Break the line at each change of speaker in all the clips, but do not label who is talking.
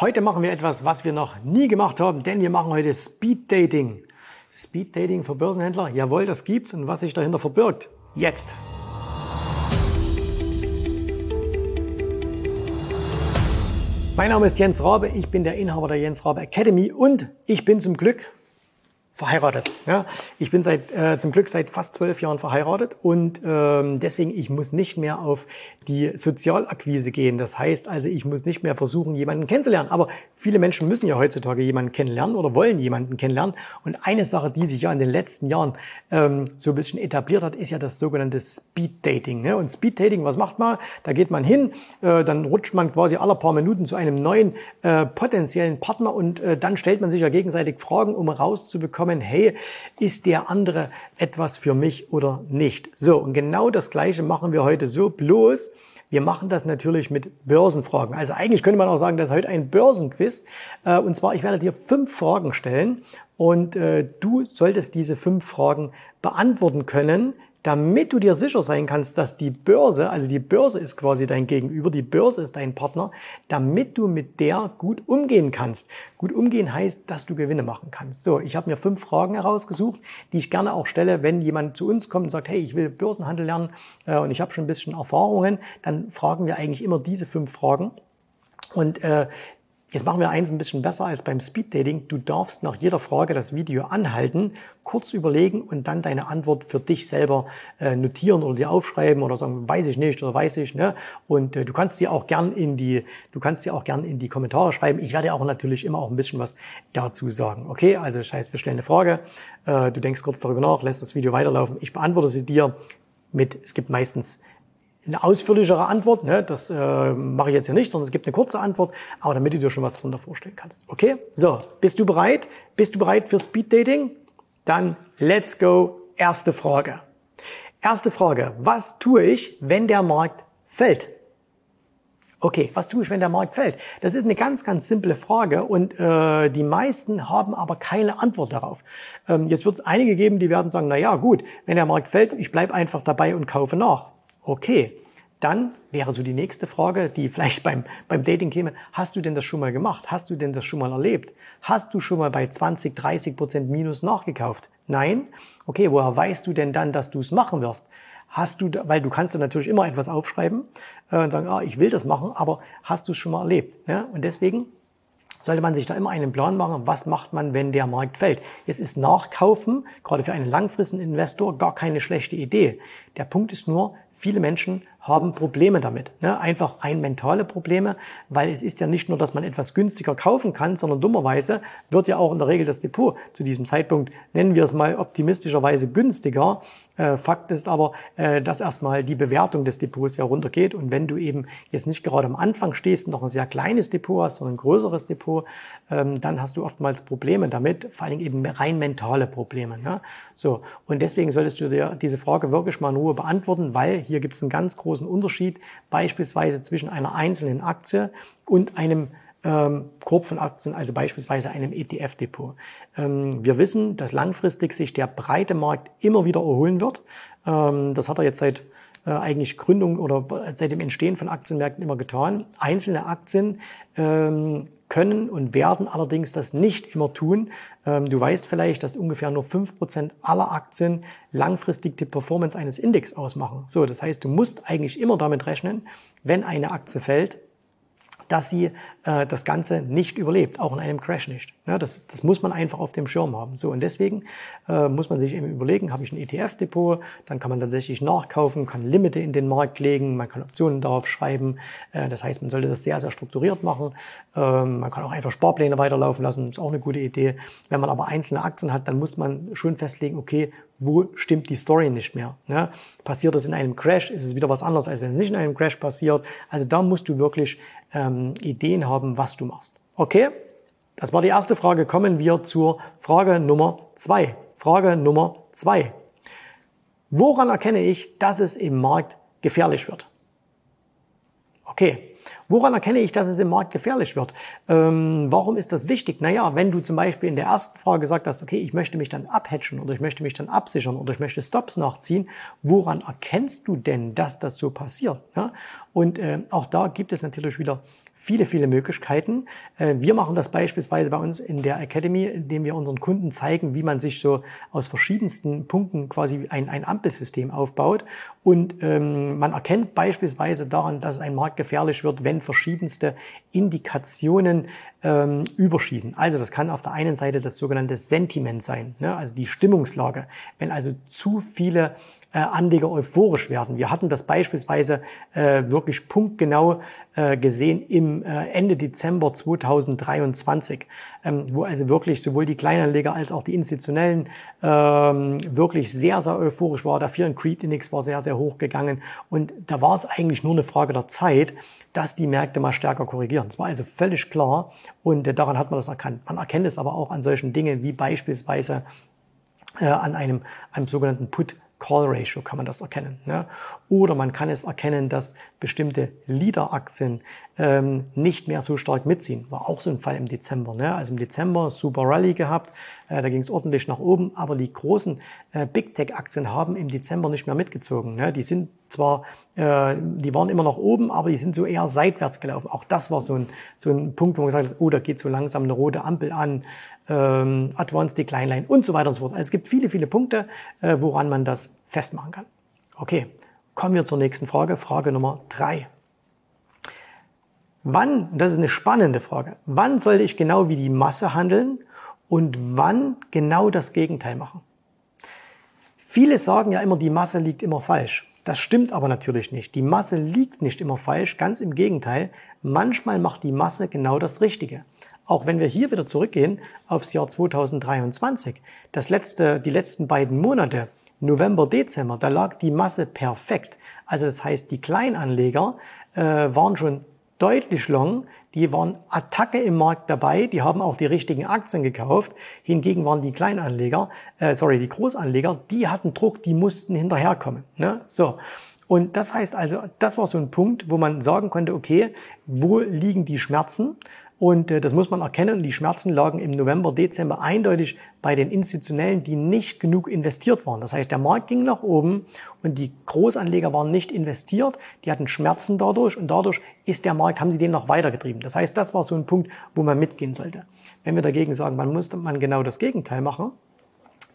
Heute machen wir etwas, was wir noch nie gemacht haben, denn wir machen heute Speed Dating. Speed Dating für Börsenhändler? Jawohl, das gibt's. Und was sich dahinter verbirgt? Jetzt. Mein Name ist Jens Rabe, ich bin der Inhaber der Jens Rabe Academy und ich bin zum Glück verheiratet. Ja, ich bin seit äh, zum Glück seit fast zwölf Jahren verheiratet und ähm, deswegen ich muss nicht mehr auf die Sozialakquise gehen. Das heißt also, ich muss nicht mehr versuchen, jemanden kennenzulernen. Aber viele Menschen müssen ja heutzutage jemanden kennenlernen oder wollen jemanden kennenlernen. Und eine Sache, die sich ja in den letzten Jahren ähm, so ein bisschen etabliert hat, ist ja das sogenannte Speed Dating. Ne? Und Speed Dating, was macht man? Da geht man hin, äh, dann rutscht man quasi alle paar Minuten zu einem neuen äh, potenziellen Partner und äh, dann stellt man sich ja gegenseitig Fragen, um rauszubekommen bekommen, hey, ist der andere etwas für mich oder nicht? So, und genau das Gleiche machen wir heute so, bloß wir machen das natürlich mit Börsenfragen. Also eigentlich könnte man auch sagen, das ist heute ein Börsenquiz. Äh, und zwar, ich werde dir fünf Fragen stellen und äh, du solltest diese fünf Fragen beantworten können, damit du dir sicher sein kannst, dass die Börse, also die Börse ist quasi dein Gegenüber, die Börse ist dein Partner, damit du mit der gut umgehen kannst. Gut umgehen heißt, dass du Gewinne machen kannst. So, ich habe mir fünf Fragen herausgesucht, die ich gerne auch stelle, wenn jemand zu uns kommt und sagt, hey, ich will Börsenhandel lernen äh, und ich habe schon ein bisschen Erfahrungen, dann fragen wir eigentlich immer diese fünf Fragen. Und äh, Jetzt machen wir eins ein bisschen besser als beim Speed Dating. Du darfst nach jeder Frage das Video anhalten, kurz überlegen und dann deine Antwort für dich selber äh, notieren oder dir aufschreiben oder sagen, weiß ich nicht oder weiß ich. Ne? Und äh, du kannst dir auch gern in die, du kannst dir auch gern in die Kommentare schreiben. Ich werde auch natürlich immer auch ein bisschen was dazu sagen. Okay, also scheiß, wir stellen eine Frage. Äh, du denkst kurz darüber nach, lässt das Video weiterlaufen. Ich beantworte sie dir mit, es gibt meistens eine ausführlichere Antwort. Ne? Das äh, mache ich jetzt hier nicht, sondern es gibt eine kurze Antwort, aber damit du dir schon was darunter vorstellen kannst. Okay? So, bist du bereit? Bist du bereit für Speed Dating? Dann let's go. Erste Frage. Erste Frage. Was tue ich, wenn der Markt fällt? Okay, was tue ich, wenn der Markt fällt? Das ist eine ganz, ganz simple Frage und äh, die meisten haben aber keine Antwort darauf. Ähm, jetzt wird es einige geben, die werden sagen, na ja, gut, wenn der Markt fällt, ich bleibe einfach dabei und kaufe nach. Okay, dann wäre so die nächste Frage, die vielleicht beim, beim Dating käme, hast du denn das schon mal gemacht? Hast du denn das schon mal erlebt? Hast du schon mal bei 20, 30 Prozent Minus nachgekauft? Nein? Okay, woher weißt du denn dann, dass du es machen wirst? Hast du, weil du kannst du natürlich immer etwas aufschreiben äh, und sagen, ah, ich will das machen, aber hast du es schon mal erlebt? Ne? Und deswegen sollte man sich da immer einen Plan machen, was macht man, wenn der Markt fällt. Es ist Nachkaufen, gerade für einen langfristigen Investor, gar keine schlechte Idee. Der Punkt ist nur, viele Menschen haben Probleme damit. Ne? Einfach rein mentale Probleme, weil es ist ja nicht nur, dass man etwas günstiger kaufen kann, sondern dummerweise wird ja auch in der Regel das Depot zu diesem Zeitpunkt, nennen wir es mal optimistischerweise günstiger. Äh, Fakt ist aber, äh, dass erstmal die Bewertung des Depots ja runtergeht. Und wenn du eben jetzt nicht gerade am Anfang stehst und noch ein sehr kleines Depot hast, sondern ein größeres Depot, ähm, dann hast du oftmals Probleme damit, vor Dingen eben rein mentale Probleme. Ne? So, und deswegen solltest du dir diese Frage wirklich mal in Ruhe beantworten, weil hier gibt es einen ganz großen Unterschied, beispielsweise zwischen einer einzelnen Aktie und einem ähm, Korb von Aktien, also beispielsweise einem ETF-Depot. Ähm, wir wissen, dass langfristig sich der breite Markt immer wieder erholen wird. Ähm, das hat er jetzt seit äh, eigentlich Gründung oder seit dem Entstehen von Aktienmärkten immer getan. Einzelne Aktien ähm, können und werden allerdings das nicht immer tun. Ähm, du weißt vielleicht, dass ungefähr nur fünf Prozent aller Aktien langfristig die Performance eines Index ausmachen. So, das heißt, du musst eigentlich immer damit rechnen, wenn eine Aktie fällt, dass sie äh, das Ganze nicht überlebt, auch in einem Crash nicht. Ja, das, das muss man einfach auf dem Schirm haben. So und deswegen äh, muss man sich eben überlegen: Habe ich ein ETF-Depot? Dann kann man tatsächlich nachkaufen, kann Limite in den Markt legen, man kann Optionen darauf schreiben. Äh, das heißt, man sollte das sehr sehr strukturiert machen. Ähm, man kann auch einfach Sparpläne weiterlaufen lassen, ist auch eine gute Idee. Wenn man aber einzelne Aktien hat, dann muss man schon festlegen: Okay, wo stimmt die Story nicht mehr? Ne? Passiert das in einem Crash, ist es wieder was anderes, als wenn es nicht in einem Crash passiert. Also da musst du wirklich ähm, Ideen haben, was du machst. Okay? Das war die erste Frage. Kommen wir zur Frage Nummer zwei. Frage Nummer zwei. Woran erkenne ich, dass es im Markt gefährlich wird? Okay, Woran erkenne ich, dass es im Markt gefährlich wird? Ähm, warum ist das wichtig? Naja, wenn du zum Beispiel in der ersten Frage gesagt hast, okay, ich möchte mich dann abhatchen oder ich möchte mich dann absichern oder ich möchte Stops nachziehen, woran erkennst du denn, dass das so passiert? Ja? Und äh, auch da gibt es natürlich wieder viele, viele Möglichkeiten. Äh, wir machen das beispielsweise bei uns in der Academy, indem wir unseren Kunden zeigen, wie man sich so aus verschiedensten Punkten quasi ein, ein Ampelsystem aufbaut. Und ähm, man erkennt beispielsweise daran, dass ein Markt gefährlich wird, wenn verschiedenste Indikationen ähm, überschießen. Also das kann auf der einen Seite das sogenannte Sentiment sein, ne? also die Stimmungslage. Wenn also zu viele Anleger euphorisch werden. Wir hatten das beispielsweise äh, wirklich punktgenau äh, gesehen im äh, Ende Dezember 2023, ähm, wo also wirklich sowohl die Kleinanleger als auch die Institutionellen ähm, wirklich sehr, sehr euphorisch war. Der Fear Creed Index war sehr, sehr hoch gegangen und da war es eigentlich nur eine Frage der Zeit, dass die Märkte mal stärker korrigieren. Das war also völlig klar und äh, daran hat man das erkannt. Man erkennt es aber auch an solchen Dingen wie beispielsweise äh, an einem, einem sogenannten Put Call Ratio kann man das erkennen. Ne? Oder man kann es erkennen, dass bestimmte Leader-Aktien ähm, nicht mehr so stark mitziehen. War auch so ein Fall im Dezember. Ne? Also im Dezember super Rally gehabt, äh, da ging es ordentlich nach oben, aber die großen äh, Big Tech-Aktien haben im Dezember nicht mehr mitgezogen. Ne? Die sind zwar, äh, die waren immer nach oben, aber die sind so eher seitwärts gelaufen. Auch das war so ein, so ein Punkt, wo man gesagt hat, oh, da geht so langsam eine rote Ampel an ähm, Advanced Decline Line und so weiter und so fort. Also es gibt viele, viele Punkte, äh, woran man das festmachen kann. Okay, kommen wir zur nächsten Frage, Frage Nummer drei. Wann, das ist eine spannende Frage, wann sollte ich genau wie die Masse handeln und wann genau das Gegenteil machen? Viele sagen ja immer, die Masse liegt immer falsch. Das stimmt aber natürlich nicht. Die Masse liegt nicht immer falsch, ganz im Gegenteil. Manchmal macht die Masse genau das Richtige. Auch wenn wir hier wieder zurückgehen aufs Jahr 2023, das letzte, die letzten beiden Monate, November, Dezember, da lag die Masse perfekt. Also das heißt, die Kleinanleger äh, waren schon deutlich long, die waren Attacke im Markt dabei, die haben auch die richtigen Aktien gekauft. Hingegen waren die Kleinanleger, äh, sorry, die Großanleger, die hatten Druck, die mussten hinterherkommen. Ne? So. Und das heißt also, das war so ein Punkt, wo man sagen konnte, okay, wo liegen die Schmerzen? Und äh, das muss man erkennen. Die Schmerzen lagen im November, Dezember eindeutig bei den Institutionellen, die nicht genug investiert waren. Das heißt, der Markt ging nach oben und die Großanleger waren nicht investiert. Die hatten Schmerzen dadurch und dadurch ist der Markt, haben sie den noch weitergetrieben. Das heißt, das war so ein Punkt, wo man mitgehen sollte. Wenn wir dagegen sagen, man muss man genau das Gegenteil machen,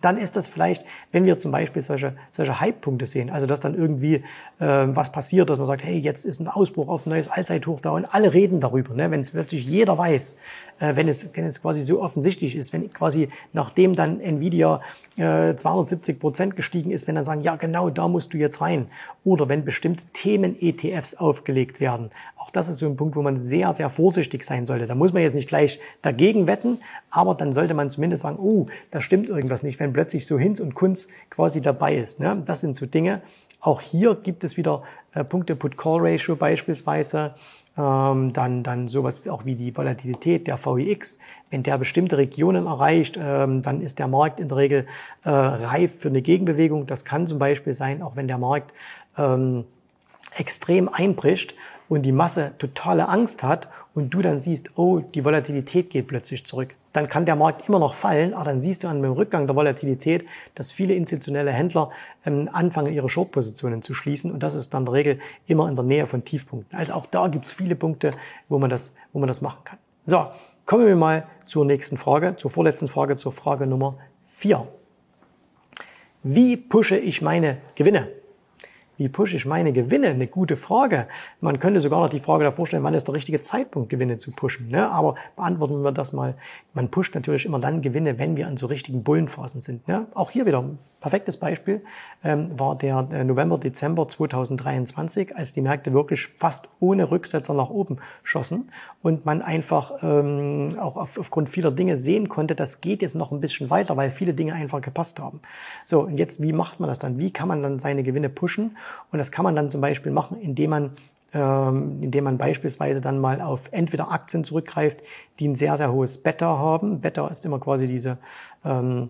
dann ist das vielleicht, wenn wir zum Beispiel solche, solche Hype-Punkte sehen, also dass dann irgendwie äh, was passiert, dass man sagt, hey, jetzt ist ein Ausbruch auf ein neues Allzeithoch da und alle reden darüber. Ne? Wenn es wirklich jeder weiß, wenn, es, wenn es quasi so offensichtlich ist, wenn quasi nachdem dann Nvidia äh, 270 Prozent gestiegen ist, wenn dann sagen, ja genau, da musst du jetzt rein. Oder wenn bestimmte Themen-ETFs aufgelegt werden. Auch das ist so ein Punkt, wo man sehr, sehr vorsichtig sein sollte. Da muss man jetzt nicht gleich dagegen wetten, aber dann sollte man zumindest sagen, oh, da stimmt irgendwas nicht, wenn plötzlich so Hinz und Kunz quasi dabei ist. Ne? Das sind so Dinge. Auch hier gibt es wieder äh, Punkte Put-Call-Ratio beispielsweise ähm, dann, dann sowas auch wie die Volatilität der VIX. Wenn der bestimmte Regionen erreicht, ähm, dann ist der Markt in der Regel äh, reif für eine Gegenbewegung. Das kann zum Beispiel sein, auch wenn der Markt ähm, extrem einbricht und die Masse totale Angst hat und du dann siehst, oh, die Volatilität geht plötzlich zurück, dann kann der Markt immer noch fallen, aber dann siehst du an dem Rückgang der Volatilität, dass viele institutionelle Händler ähm, anfangen, ihre Short-Positionen zu schließen und das ist dann in der Regel immer in der Nähe von Tiefpunkten. Also auch da gibt es viele Punkte, wo man, das, wo man das machen kann. So, kommen wir mal zur nächsten Frage, zur vorletzten Frage, zur Frage Nummer vier. Wie pushe ich meine Gewinne? Wie pushe ich meine Gewinne? Eine gute Frage. Man könnte sogar noch die Frage davor stellen, wann ist der richtige Zeitpunkt, Gewinne zu pushen. Ne? Aber beantworten wir das mal. Man pusht natürlich immer dann Gewinne, wenn wir an so richtigen Bullenphasen sind. Ne? Auch hier wieder ein perfektes Beispiel ähm, war der äh, November, Dezember 2023, als die Märkte wirklich fast ohne Rücksetzer nach oben schossen und man einfach ähm, auch auf, aufgrund vieler Dinge sehen konnte, das geht jetzt noch ein bisschen weiter, weil viele Dinge einfach gepasst haben. So, und jetzt, wie macht man das dann? Wie kann man dann seine Gewinne pushen? Und das kann man dann zum Beispiel machen, indem man ähm, indem man beispielsweise dann mal auf entweder Aktien zurückgreift, die ein sehr, sehr hohes Beta haben. Beta ist immer quasi diese ähm,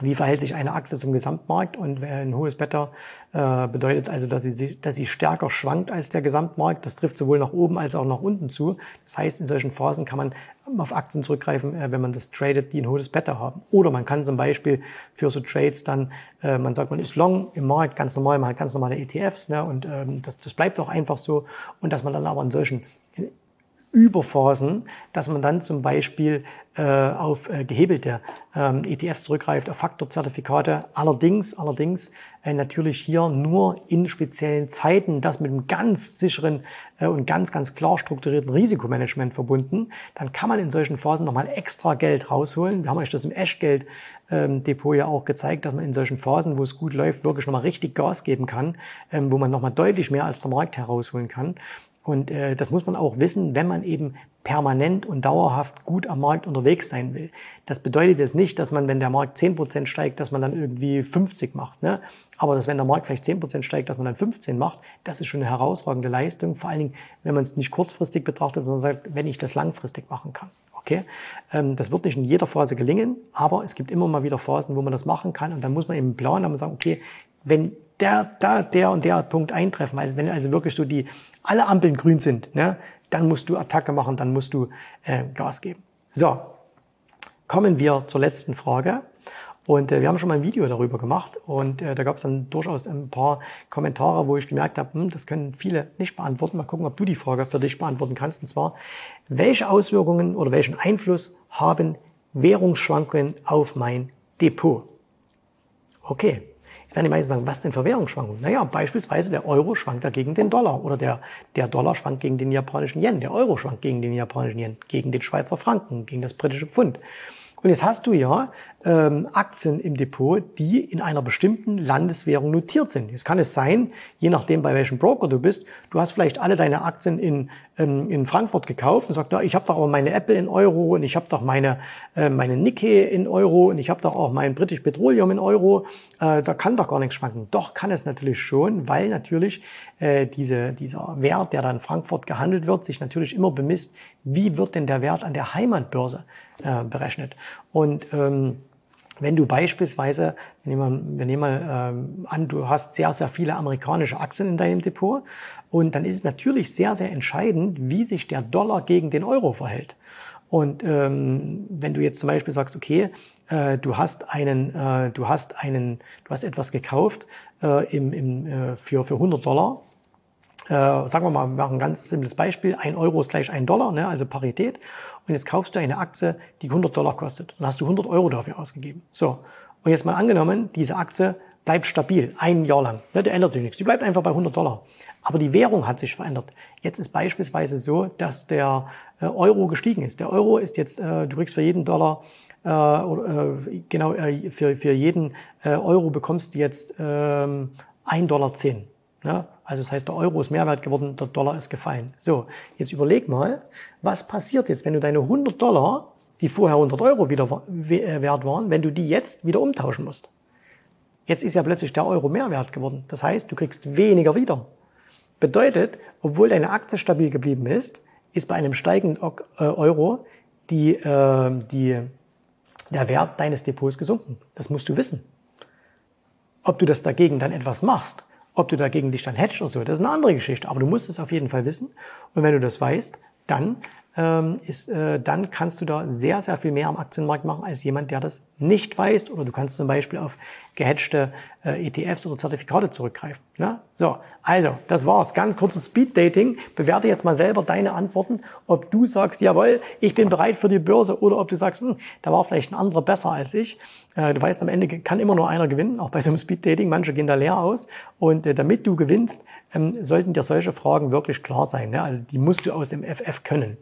wie verhält sich eine Aktie zum Gesamtmarkt und ein hohes Beta äh, bedeutet also, dass sie, dass sie stärker schwankt als der Gesamtmarkt. Das trifft sowohl nach oben als auch nach unten zu. Das heißt, in solchen Phasen kann man auf Aktien zurückgreifen, äh, wenn man das tradet, die ein hohes Beta haben. Oder man kann zum Beispiel für so Trades dann, äh, man sagt, man ist long im Markt, ganz normal, man hat ganz normale ETFs ne, und ähm, das, das bleibt auch einfach so. Und dass man dann aber in solchen Überphasen, dass man dann zum Beispiel äh, auf äh, gehebelte ähm, ETFs zurückgreift, auf Faktorzertifikate. Allerdings, allerdings äh, natürlich hier nur in speziellen Zeiten, das mit einem ganz sicheren äh, und ganz, ganz klar strukturierten Risikomanagement verbunden. Dann kann man in solchen Phasen nochmal extra Geld rausholen. Wir haben euch das im Eschgeld-Depot ähm, ja auch gezeigt, dass man in solchen Phasen, wo es gut läuft, wirklich nochmal richtig Gas geben kann, ähm, wo man nochmal deutlich mehr als der Markt herausholen kann. Und äh, das muss man auch wissen, wenn man eben permanent und dauerhaft gut am Markt unterwegs sein will. Das bedeutet jetzt nicht, dass man, wenn der Markt 10% steigt, dass man dann irgendwie 50 macht. Ne? Aber dass wenn der Markt vielleicht 10% steigt, dass man dann 15 macht, das ist schon eine herausragende Leistung. Vor allen Dingen, wenn man es nicht kurzfristig betrachtet, sondern sagt, wenn ich das langfristig machen kann. Okay? Ähm, das wird nicht in jeder Phase gelingen, aber es gibt immer mal wieder Phasen, wo man das machen kann. Und dann muss man eben planen und sagen, okay, wenn der, da, der und der Punkt eintreffen. Also wenn also wirklich so die alle Ampeln grün sind, ne, dann musst du Attacke machen, dann musst du äh, Gas geben. So, kommen wir zur letzten Frage. Und äh, wir haben schon mal ein Video darüber gemacht und äh, da gab es dann durchaus ein paar Kommentare, wo ich gemerkt habe, hm, das können viele nicht beantworten. Mal gucken, ob du die Frage für dich beantworten kannst. Und zwar, welche Auswirkungen oder welchen Einfluss haben Währungsschwankungen auf mein Depot? Okay, werden die meisten sagen, was denn für Währungsschwankungen? Naja, beispielsweise der Euro schwankt da gegen den Dollar oder der, der Dollar schwankt gegen den japanischen Yen, der Euro schwankt gegen den japanischen Yen, gegen den Schweizer Franken, gegen das britische Pfund. Und jetzt hast du ja ähm, Aktien im Depot, die in einer bestimmten Landeswährung notiert sind. Jetzt kann es sein, je nachdem, bei welchem Broker du bist, du hast vielleicht alle deine Aktien in, ähm, in Frankfurt gekauft und sagst, na, ich habe doch aber meine Apple in Euro und ich habe doch meine, äh, meine Nikkei in Euro und ich habe doch auch mein British Petroleum in Euro. Äh, da kann doch gar nichts schwanken. Doch kann es natürlich schon, weil natürlich äh, diese, dieser Wert, der dann in Frankfurt gehandelt wird, sich natürlich immer bemisst, wie wird denn der Wert an der Heimatbörse äh, berechnet. Und ähm, wenn du beispielsweise, wir nehmen mal, wir nehmen mal ähm, an, du hast sehr, sehr viele amerikanische Aktien in deinem Depot und dann ist es natürlich sehr, sehr entscheidend, wie sich der Dollar gegen den Euro verhält. Und ähm, wenn du jetzt zum Beispiel sagst, okay, äh, du hast einen, äh, du hast einen, du hast etwas gekauft äh, im, im, äh, für, für 100 Dollar äh, sagen wir mal, wir machen ein ganz simples Beispiel, ein Euro ist gleich ein Dollar, ne, also Parität. Und jetzt kaufst du eine Aktie, die 100 Dollar kostet. Und hast du 100 Euro dafür ausgegeben. So. Und jetzt mal angenommen, diese Aktie bleibt stabil, ein Jahr lang. Ne, da ändert sich nichts. Die bleibt einfach bei 100 Dollar. Aber die Währung hat sich verändert. Jetzt ist beispielsweise so, dass der äh, Euro gestiegen ist. Der Euro ist jetzt, äh, du kriegst für jeden Dollar äh, äh, genau, äh, für, für jeden äh, Euro bekommst du jetzt ähm, 1,10 Dollar. Ne? Also das heißt, der Euro ist Mehrwert geworden, der Dollar ist gefallen. So, jetzt überleg mal, was passiert jetzt, wenn du deine 100 Dollar, die vorher 100 Euro wieder äh, wert waren, wenn du die jetzt wieder umtauschen musst. Jetzt ist ja plötzlich der Euro Mehrwert geworden. Das heißt, du kriegst weniger wieder. Bedeutet, obwohl deine Aktie stabil geblieben ist, ist bei einem steigenden äh, Euro die, äh, die, der Wert deines Depots gesunken. Das musst du wissen. Ob du das dagegen dann etwas machst, ob du dagegen dich dann hedgst oder so, das ist eine andere Geschichte. Aber du musst es auf jeden Fall wissen. Und wenn du das weißt, dann ist, äh, dann kannst du da sehr, sehr viel mehr am Aktienmarkt machen als jemand, der das nicht weiß. Oder du kannst zum Beispiel auf gehatchte äh, ETFs oder Zertifikate zurückgreifen. Ne? So, also, das war's. Ganz kurzes Speed-Dating. Bewerte jetzt mal selber deine Antworten, ob du sagst, jawohl, ich bin bereit für die Börse oder ob du sagst, hm, da war vielleicht ein anderer besser als ich. Äh, du weißt, am Ende kann immer nur einer gewinnen, auch bei so einem Speed-Dating. Manche gehen da leer aus. Und damit du gewinnst, ähm, sollten dir solche Fragen wirklich klar sein. Ne? Also die musst du aus dem FF können.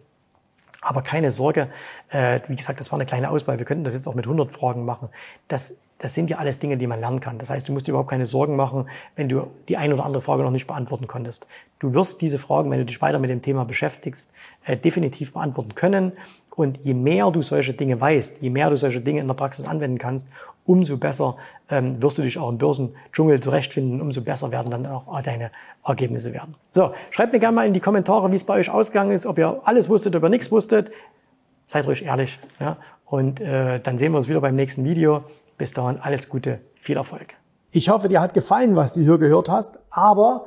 Aber keine Sorge, äh, wie gesagt, das war eine kleine Auswahl. Wir könnten das jetzt auch mit 100 Fragen machen. Das, das sind ja alles Dinge, die man lernen kann. Das heißt, du musst dir überhaupt keine Sorgen machen, wenn du die eine oder andere Frage noch nicht beantworten konntest. Du wirst diese Fragen, wenn du dich weiter mit dem Thema beschäftigst, äh, definitiv beantworten können. Und je mehr du solche Dinge weißt, je mehr du solche Dinge in der Praxis anwenden kannst, umso besser ähm, wirst du dich auch im Börsendschungel zurechtfinden, umso besser werden dann auch deine Ergebnisse werden. So, schreibt mir gerne mal in die Kommentare, wie es bei euch ausgegangen ist, ob ihr alles wusstet, ob ihr nichts wusstet. Seid ruhig ehrlich. Ja? Und äh, dann sehen wir uns wieder beim nächsten Video. Bis dahin alles Gute, viel Erfolg. Ich hoffe, dir hat gefallen, was du hier gehört hast, aber